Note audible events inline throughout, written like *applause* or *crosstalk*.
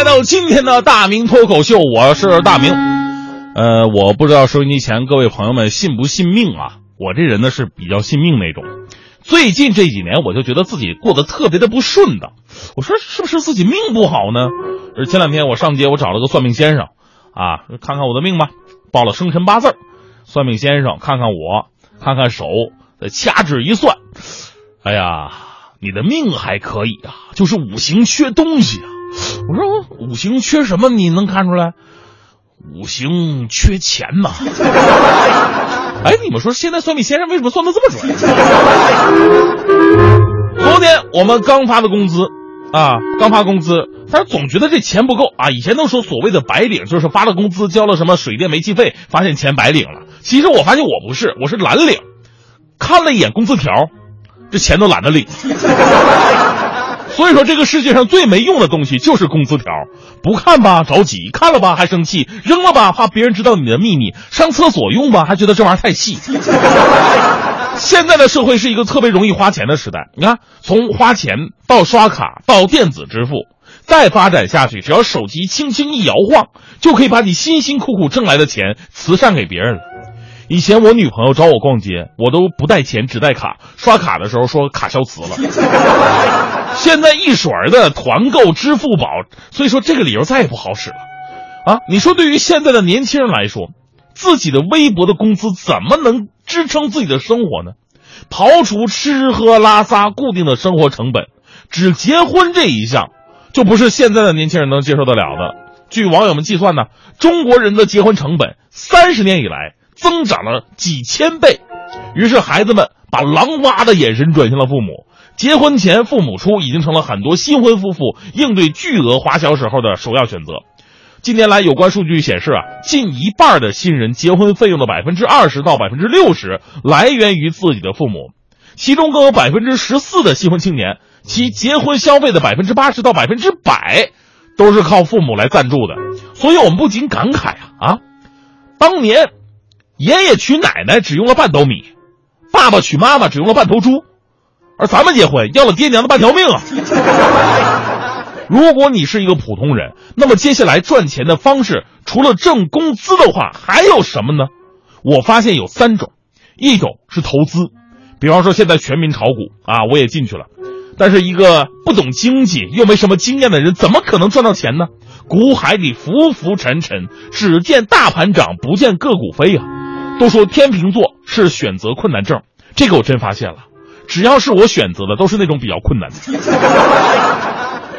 来到今天的大明脱口秀，我是大明。呃，我不知道收音机前各位朋友们信不信命啊？我这人呢是比较信命那种。最近这几年，我就觉得自己过得特别的不顺当。我说是不是自己命不好呢？而前两天我上街，我找了个算命先生，啊，看看我的命吧，报了生辰八字。算命先生看看我，看看手，掐指一算，哎呀，你的命还可以啊，就是五行缺东西啊。我说五行缺什么？你能看出来？五行缺钱呐！哎，你们说现在算命先生为什么算的这么准？昨天我们刚发的工资啊，刚发工资，但是总觉得这钱不够啊。以前都说所谓的白领，就是发了工资交了什么水电煤气费，发现钱白领了。其实我发现我不是，我是蓝领。看了一眼工资条，这钱都懒得领。所以说，这个世界上最没用的东西就是工资条。不看吧着急，看了吧还生气，扔了吧怕别人知道你的秘密，上厕所用吧还觉得这玩意儿太细。*laughs* 现在的社会是一个特别容易花钱的时代。你看，从花钱到刷卡到电子支付，再发展下去，只要手机轻轻一摇晃，就可以把你辛辛苦苦挣来的钱慈善给别人了。以前我女朋友找我逛街，我都不带钱，只带卡。刷卡的时候说卡消磁了。*laughs* 现在一水儿的团购、支付宝，所以说这个理由再也不好使了。啊，你说对于现在的年轻人来说，自己的微薄的工资怎么能支撑自己的生活呢？刨除吃喝拉撒固定的生活成本，只结婚这一项，就不是现在的年轻人能接受得了的。据网友们计算呢，中国人的结婚成本三十年以来。增长了几千倍，于是孩子们把狼哇的眼神转向了父母。结婚前父母出已经成了很多新婚夫妇应对巨额花销时候的首要选择。近年来，有关数据显示啊，近一半的新人结婚费用的百分之二十到百分之六十来源于自己的父母，其中更有百分之十四的新婚青年，其结婚消费的百分之八十到百分之百都是靠父母来赞助的。所以我们不禁感慨啊啊，当年。爷爷娶奶奶只用了半斗米，爸爸娶妈妈只用了半头猪，而咱们结婚要了爹娘的半条命啊！如果你是一个普通人，那么接下来赚钱的方式除了挣工资的话，还有什么呢？我发现有三种，一种是投资，比方说现在全民炒股啊，我也进去了，但是一个不懂经济又没什么经验的人，怎么可能赚到钱呢？股海里浮浮沉沉，只见大盘涨，不见个股飞啊！都说天秤座是选择困难症，这个我真发现了。只要是我选择的，都是那种比较困难的。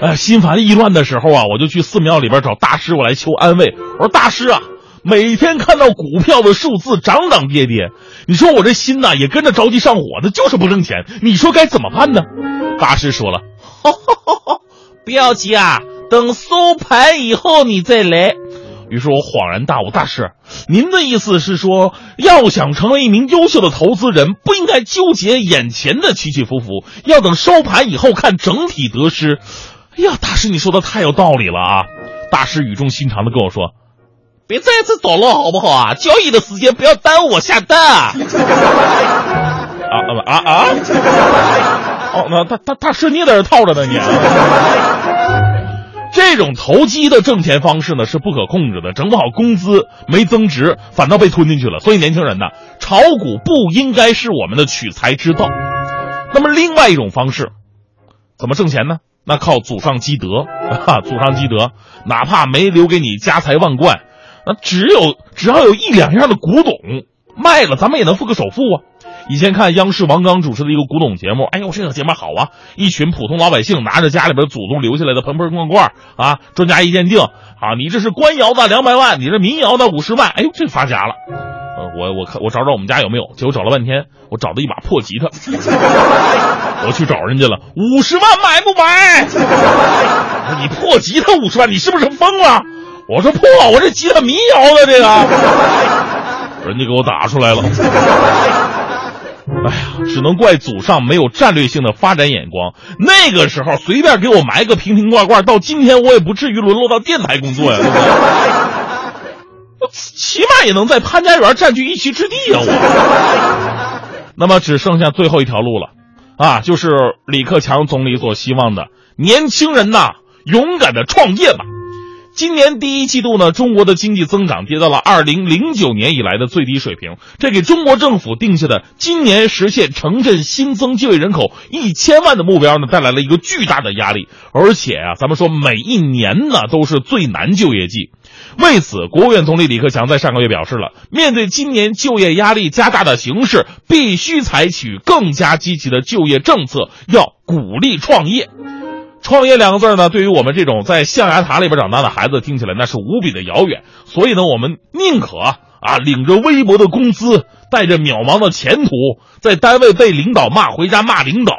*laughs* 哎，心烦意乱的时候啊，我就去寺庙里边找大师，我来求安慰。我说大师啊，每天看到股票的数字涨涨跌跌，你说我这心呐也跟着着急上火的，就是不挣钱。你说该怎么办呢？大师说了，呵呵呵不要急啊，等收盘以后你再来。于是我恍然大悟，大师，您的意思是说，要想成为一名优秀的投资人，不应该纠结眼前的起起伏伏，要等收盘以后看整体得失。哎呀，大师，你说的太有道理了啊！大师语重心长的跟我说：“别再次捣乱好不好啊？交易的时间不要耽误我下单啊！”啊啊啊！哦，那大大大师你在这套着呢你。这种投机的挣钱方式呢是不可控制的，整不好工资没增值，反倒被吞进去了。所以年轻人呢，炒股不应该是我们的取财之道。那么另外一种方式，怎么挣钱呢？那靠祖上积德啊，*laughs* 祖上积德，哪怕没留给你家财万贯，那只有只要有一两样的古董卖了，咱们也能付个首付啊。以前看央视王刚主持的一个古董节目，哎呦，这个节目好啊！一群普通老百姓拿着家里边祖宗留下来的盆盆罐罐啊，专家一鉴定，啊，你这是官窑的两百万，你这民窑的五十万，哎呦，这发家了。呃，我我看我找找我们家有没有，结果找了半天，我找到一把破吉他，*laughs* 我去找人家了，五十万买不买？你破吉他五十万，你是不是疯了？我说破，我这吉他民窑的这个，人家给我打出来了。哎呀，只能怪祖上没有战略性的发展眼光。那个时候随便给我埋个瓶瓶罐罐，到今天我也不至于沦落到电台工作呀，对不对？起码也能在潘家园占据一席之地啊！我。那么只剩下最后一条路了，啊，就是李克强总理所希望的年轻人呐，勇敢的创业吧。今年第一季度呢，中国的经济增长跌到了二零零九年以来的最低水平，这给中国政府定下的今年实现城镇新增就业人口一千万的目标呢，带来了一个巨大的压力。而且啊，咱们说每一年呢都是最难就业季，为此，国务院总理李克强在上个月表示了，面对今年就业压力加大的形势，必须采取更加积极的就业政策，要鼓励创业。创业两个字呢，对于我们这种在象牙塔里边长大的孩子，听起来那是无比的遥远。所以呢，我们宁可啊，领着微薄的工资，带着渺茫的前途，在单位被领导骂，回家骂领导，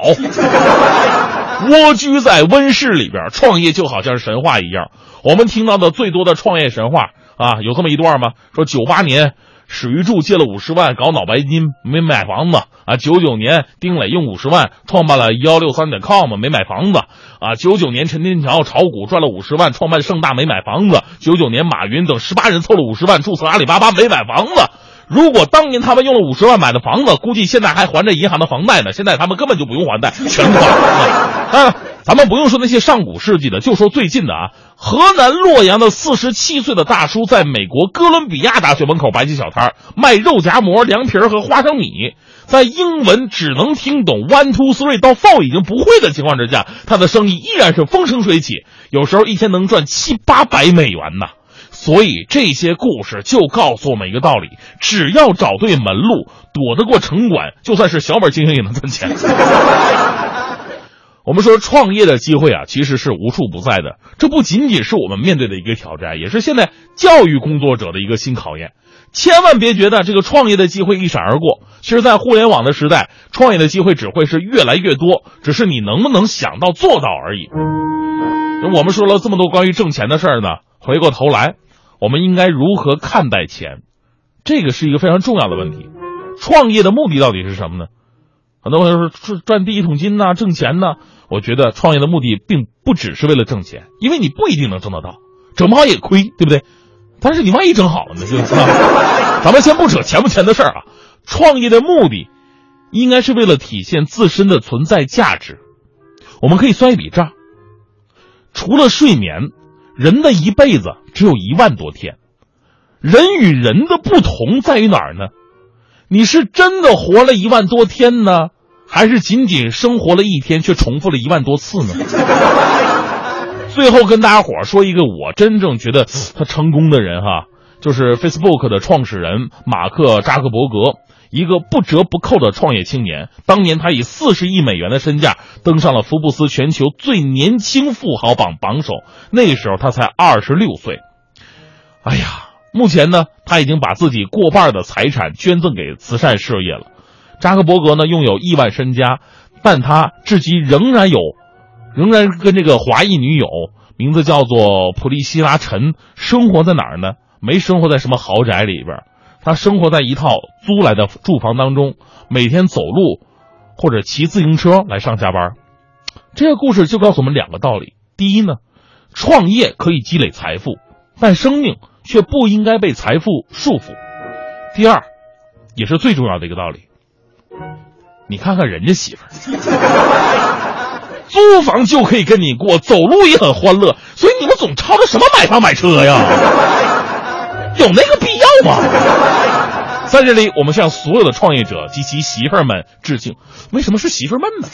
蜗居在温室里边创业，就好像是神话一样。我们听到的最多的创业神话啊，有这么一段吗？说九八年。史玉柱借了五十万搞脑白金没买房子啊！九九年丁磊用五十万创办了幺六三点 com 没买房子啊！九九年陈天桥炒股赚了五十万创办盛大没买房子。九九年马云等十八人凑了五十万注册阿里巴巴没买房子。如果当年他们用了五十万买的房子，估计现在还还着银行的房贷呢。现在他们根本就不用还贷，全款了啊！咱们不用说那些上古世纪的，就说最近的啊，河南洛阳的四十七岁的大叔，在美国哥伦比亚大学门口摆起小摊卖肉夹馍、凉皮儿和花生米，在英文只能听懂 one two three 到 four 已经不会的情况之下，他的生意依然是风生水起，有时候一天能赚七八百美元呢。所以这些故事就告诉我们一个道理：只要找对门路，躲得过城管，就算是小本经营也能赚钱。*laughs* 我们说创业的机会啊，其实是无处不在的。这不仅仅是我们面对的一个挑战，也是现在教育工作者的一个新考验。千万别觉得这个创业的机会一闪而过。其实，在互联网的时代，创业的机会只会是越来越多，只是你能不能想到做到而已。我们说了这么多关于挣钱的事儿呢，回过头来，我们应该如何看待钱？这个是一个非常重要的问题。创业的目的到底是什么呢？很多朋友说赚赚第一桶金呐，挣钱呐。我觉得创业的目的并不只是为了挣钱，因为你不一定能挣得到，整不好也亏，对不对？但是你万一整好了呢？就 *laughs* 咱们先不扯钱不钱的事儿啊。创业的目的应该是为了体现自身的存在价值。我们可以算一笔账：除了睡眠，人的一辈子只有一万多天。人与人的不同在于哪儿呢？你是真的活了一万多天呢，还是仅仅生活了一天却重复了一万多次呢？*laughs* 最后跟大家伙说一个我真正觉得 *sniffs* 他成功的人哈，就是 Facebook 的创始人马克扎克伯格，一个不折不扣的创业青年。当年他以四十亿美元的身价登上了福布斯全球最年轻富豪榜榜首，那时候他才二十六岁。哎呀！目前呢，他已经把自己过半的财产捐赠给慈善事业了。扎克伯格呢，拥有亿万身家，但他至今仍然有，仍然跟这个华裔女友，名字叫做普利希拉陈，生活在哪儿呢？没生活在什么豪宅里边，他生活在一套租来的住房当中，每天走路或者骑自行车来上下班。这个故事就告诉我们两个道理：第一呢，创业可以积累财富，但生命。却不应该被财富束缚。第二，也是最重要的一个道理，你看看人家媳妇儿，*laughs* 租房就可以跟你过，走路也很欢乐，所以你们总吵着什么买房买车呀？有那个必要吗？*laughs* 在这里，我们向所有的创业者及其媳妇儿们致敬。为什么是媳妇儿们呢？